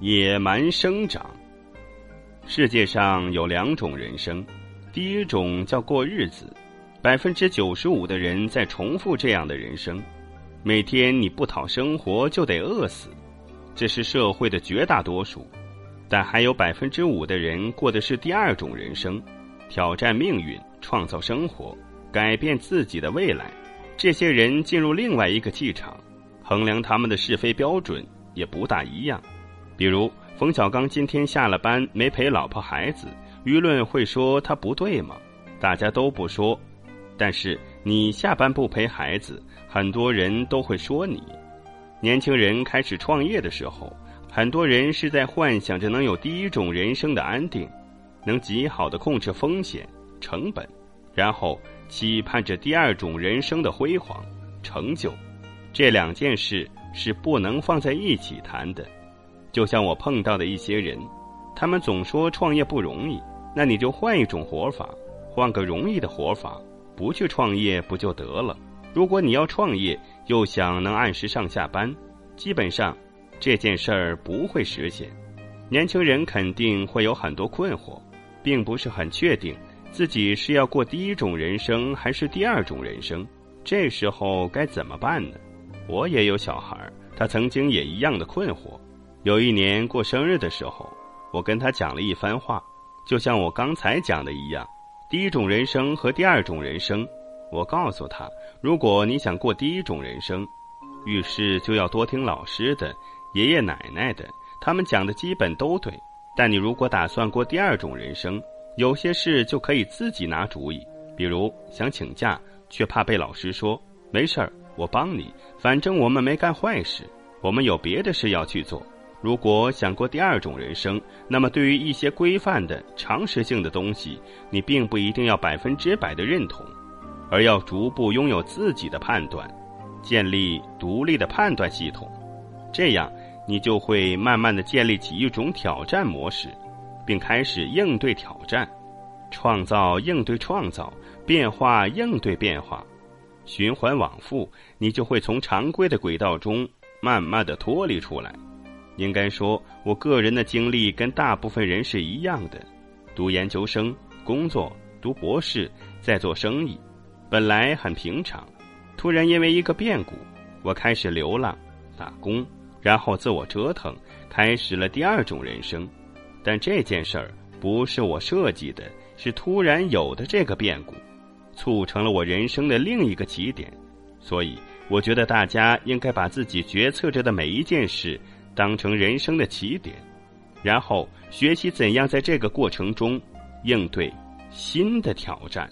野蛮生长。世界上有两种人生，第一种叫过日子，百分之九十五的人在重复这样的人生，每天你不讨生活就得饿死，这是社会的绝大多数。但还有百分之五的人过的是第二种人生，挑战命运，创造生活，改变自己的未来。这些人进入另外一个气场，衡量他们的是非标准。也不大一样，比如冯小刚今天下了班没陪老婆孩子，舆论会说他不对吗？大家都不说，但是你下班不陪孩子，很多人都会说你。年轻人开始创业的时候，很多人是在幻想着能有第一种人生的安定，能极好的控制风险成本，然后期盼着第二种人生的辉煌成就。这两件事。是不能放在一起谈的，就像我碰到的一些人，他们总说创业不容易，那你就换一种活法，换个容易的活法，不去创业不就得了？如果你要创业，又想能按时上下班，基本上这件事儿不会实现。年轻人肯定会有很多困惑，并不是很确定自己是要过第一种人生还是第二种人生，这时候该怎么办呢？我也有小孩他曾经也一样的困惑。有一年过生日的时候，我跟他讲了一番话，就像我刚才讲的一样，第一种人生和第二种人生。我告诉他，如果你想过第一种人生，遇事就要多听老师的、爷爷奶奶的，他们讲的基本都对。但你如果打算过第二种人生，有些事就可以自己拿主意，比如想请假，却怕被老师说没事儿。我帮你，反正我们没干坏事，我们有别的事要去做。如果想过第二种人生，那么对于一些规范的、常识性的东西，你并不一定要百分之百的认同，而要逐步拥有自己的判断，建立独立的判断系统。这样，你就会慢慢的建立起一种挑战模式，并开始应对挑战，创造应对创造，变化应对变化。循环往复，你就会从常规的轨道中慢慢的脱离出来。应该说，我个人的经历跟大部分人是一样的：读研究生、工作、读博士、在做生意，本来很平常。突然因为一个变故，我开始流浪、打工，然后自我折腾，开始了第二种人生。但这件事儿不是我设计的，是突然有的这个变故。促成了我人生的另一个起点，所以我觉得大家应该把自己决策着的每一件事当成人生的起点，然后学习怎样在这个过程中应对新的挑战。